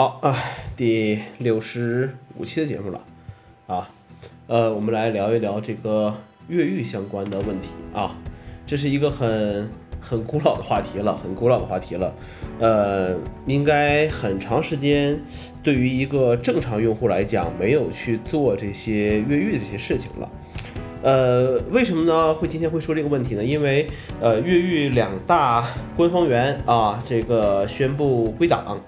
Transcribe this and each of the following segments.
好啊，第六十五期的节目了啊，呃，我们来聊一聊这个越狱相关的问题啊，这是一个很很古老的话题了，很古老的话题了，呃，应该很长时间对于一个正常用户来讲，没有去做这些越狱这些事情了。呃，为什么呢？会今天会说这个问题呢？因为呃，越狱两大官方源啊，这个宣布归档，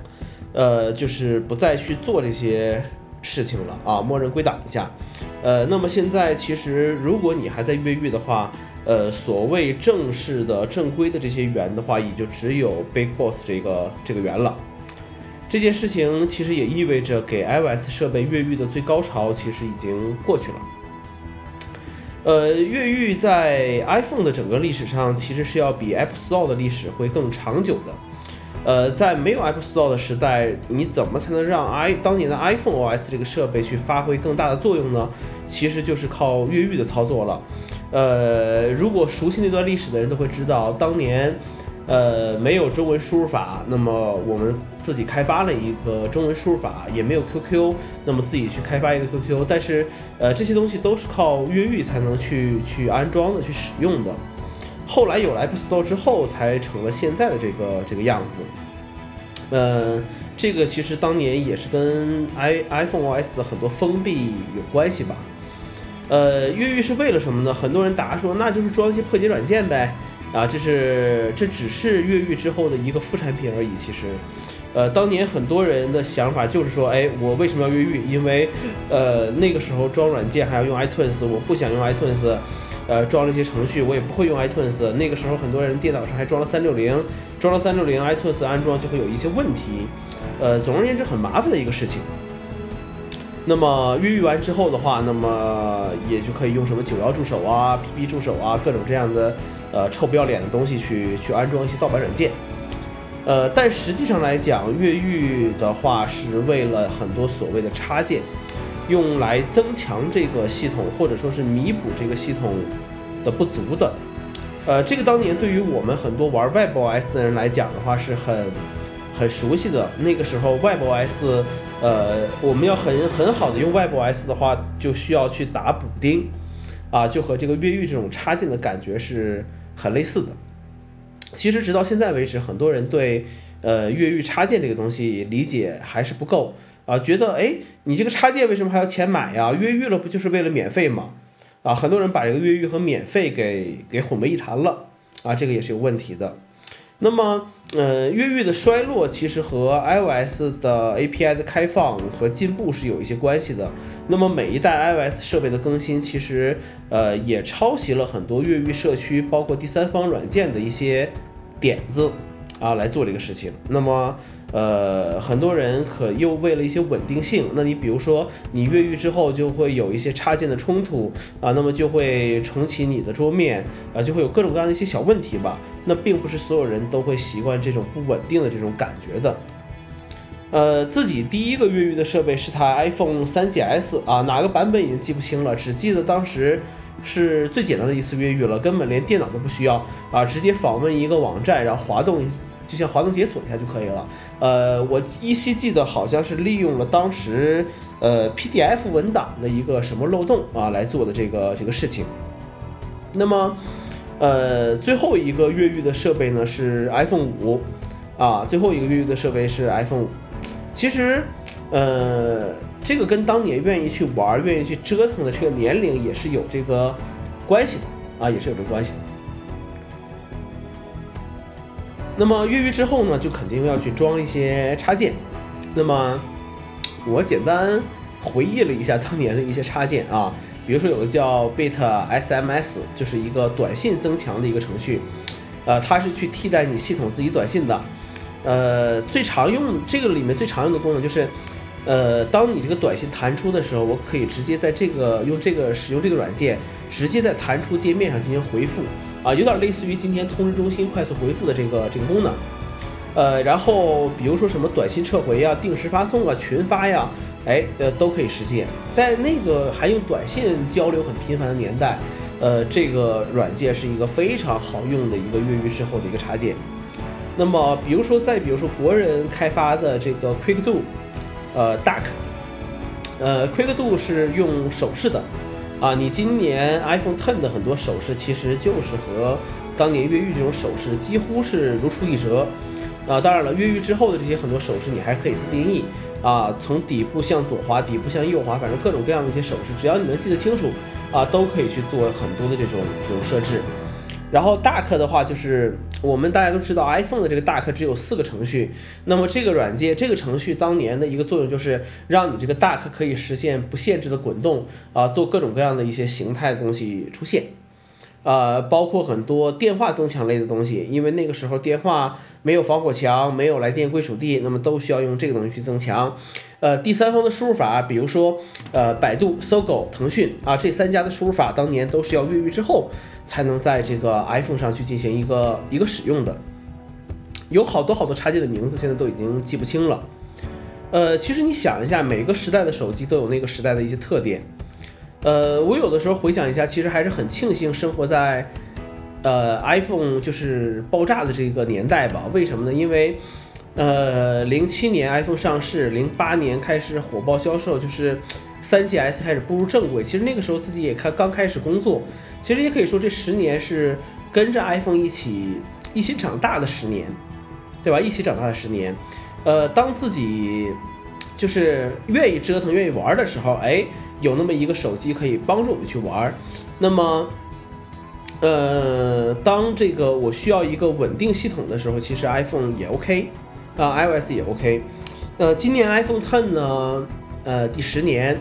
呃，就是不再去做这些事情了啊，默认归档一下。呃，那么现在其实如果你还在越狱的话，呃，所谓正式的正规的这些源的话，也就只有 Big Boss 这个这个源了。这件事情其实也意味着给 iOS 设备越狱的最高潮其实已经过去了。呃，越狱在 iPhone 的整个历史上，其实是要比 App Store 的历史会更长久的。呃，在没有 App Store 的时代，你怎么才能让 i 当年的 iPhone OS 这个设备去发挥更大的作用呢？其实就是靠越狱的操作了。呃，如果熟悉那段历史的人都会知道，当年。呃，没有中文输入法，那么我们自己开发了一个中文输入法，也没有 QQ，那么自己去开发一个 QQ，但是呃，这些东西都是靠越狱才能去去安装的、去使用的。后来有了 App Store 之后，才成了现在的这个这个样子。呃，这个其实当年也是跟 i iPhone OS 的很多封闭有关系吧。呃，越狱是为了什么呢？很多人答说，那就是装一些破解软件呗。啊，这是这只是越狱之后的一个副产品而已。其实，呃，当年很多人的想法就是说，哎，我为什么要越狱？因为，呃，那个时候装软件还要用 iTunes，我不想用 iTunes，呃，装了一些程序，我也不会用 iTunes。那个时候很多人电脑上还装了三六零，装了三六零，iTunes 安装就会有一些问题。呃，总而言之，很麻烦的一个事情。那么越狱完之后的话，那么也就可以用什么九幺助手啊、PP 助手啊，各种这样的呃臭不要脸的东西去去安装一些盗版软件。呃，但实际上来讲，越狱的话是为了很多所谓的插件，用来增强这个系统或者说是弥补这个系统的不足的。呃，这个当年对于我们很多玩 WebOS 的人来讲的话是很很熟悉的。那个时候 WebOS。呃，我们要很很好的用 WebOS 的话，就需要去打补丁，啊，就和这个越狱这种插件的感觉是很类似的。其实直到现在为止，很多人对呃越狱插件这个东西理解还是不够啊，觉得哎，你这个插件为什么还要钱买呀？越狱了不就是为了免费吗？啊，很多人把这个越狱和免费给给混为一谈了啊，这个也是有问题的。那么，呃，越狱的衰落其实和 iOS 的 API 的开放和进步是有一些关系的。那么每一代 iOS 设备的更新，其实呃也抄袭了很多越狱社区，包括第三方软件的一些点子啊来做这个事情。那么。呃，很多人可又为了一些稳定性，那你比如说你越狱之后就会有一些插件的冲突啊，那么就会重启你的桌面啊，就会有各种各样的一些小问题吧。那并不是所有人都会习惯这种不稳定的这种感觉的。呃，自己第一个越狱的设备是台 iPhone 3GS 啊，哪个版本已经记不清了，只记得当时是最简单的一次越狱了，根本连电脑都不需要啊，直接访问一个网站，然后滑动。就像滑动解锁一下就可以了。呃，我依稀记得好像是利用了当时呃 PDF 文档的一个什么漏洞啊来做的这个这个事情。那么，呃，最后一个越狱的设备呢是 iPhone 五啊，最后一个越狱的设备是 iPhone 五。其实，呃，这个跟当年愿意去玩、愿意去折腾的这个年龄也是有这个关系的啊，也是有这个关系的。那么越狱之后呢，就肯定要去装一些插件。那么我简单回忆了一下当年的一些插件啊，比如说有个叫 Bit SMS，就是一个短信增强的一个程序，呃，它是去替代你系统自己短信的。呃，最常用这个里面最常用的功能就是，呃，当你这个短信弹出的时候，我可以直接在这个用这个使用这个软件，直接在弹出界面上进行回复。啊，有点类似于今天通知中心快速回复的这个这个功能，呃，然后比如说什么短信撤回呀、定时发送啊、群发呀，哎，呃，都可以实现。在那个还用短信交流很频繁的年代，呃，这个软件是一个非常好用的一个越狱之后的一个插件。那么比如说再比如说国人开发的这个 Quick Do，呃 Duck，呃 Quick Do 是用手势的，啊，你今年 iPhone Ten 的很多手势其实就是和当年越狱这种手势几乎是如出一辙。啊，当然了，越狱之后的这些很多手势你还可以自定义啊，从底部向左滑，底部向右滑，反正各种各样的一些手势，只要你能记得清楚啊，都可以去做很多的这种这种设置。然后，duck 的话，就是我们大家都知道，iPhone 的这个 duck 只有四个程序。那么这个软件这个程序当年的一个作用就是让你这个 duck 可以实现不限制的滚动啊，做各种各样的一些形态的东西出现。呃，包括很多电话增强类的东西，因为那个时候电话没有防火墙，没有来电归属地，那么都需要用这个东西去增强。呃，第三方的输入法，比如说呃，百度、搜狗、腾讯啊，这三家的输入法当年都是要越狱之后才能在这个 iPhone 上去进行一个一个使用的。有好多好多插件的名字现在都已经记不清了。呃，其实你想一下，每个时代的手机都有那个时代的一些特点。呃，我有的时候回想一下，其实还是很庆幸生活在，呃，iPhone 就是爆炸的这个年代吧？为什么呢？因为，呃，零七年 iPhone 上市，零八年开始火爆销售，就是三 GS 开始步入正轨。其实那个时候自己也开刚开始工作，其实也可以说这十年是跟着 iPhone 一起一起长大的十年，对吧？一起长大的十年。呃，当自己就是愿意折腾、愿意玩的时候，哎。有那么一个手机可以帮助我们去玩，那么，呃，当这个我需要一个稳定系统的时候，其实 iPhone 也 OK，啊，iOS 也 OK。呃，今年 iPhone Ten 呢，呃，第十年，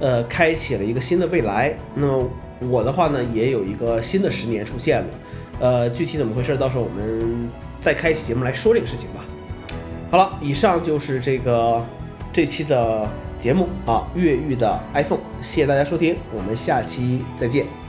呃，开启了一个新的未来。那么我的话呢，也有一个新的十年出现了。呃，具体怎么回事，到时候我们再开节目来说这个事情吧。好了，以上就是这个这期的。节目啊，越狱的 iPhone，谢谢大家收听，我们下期再见。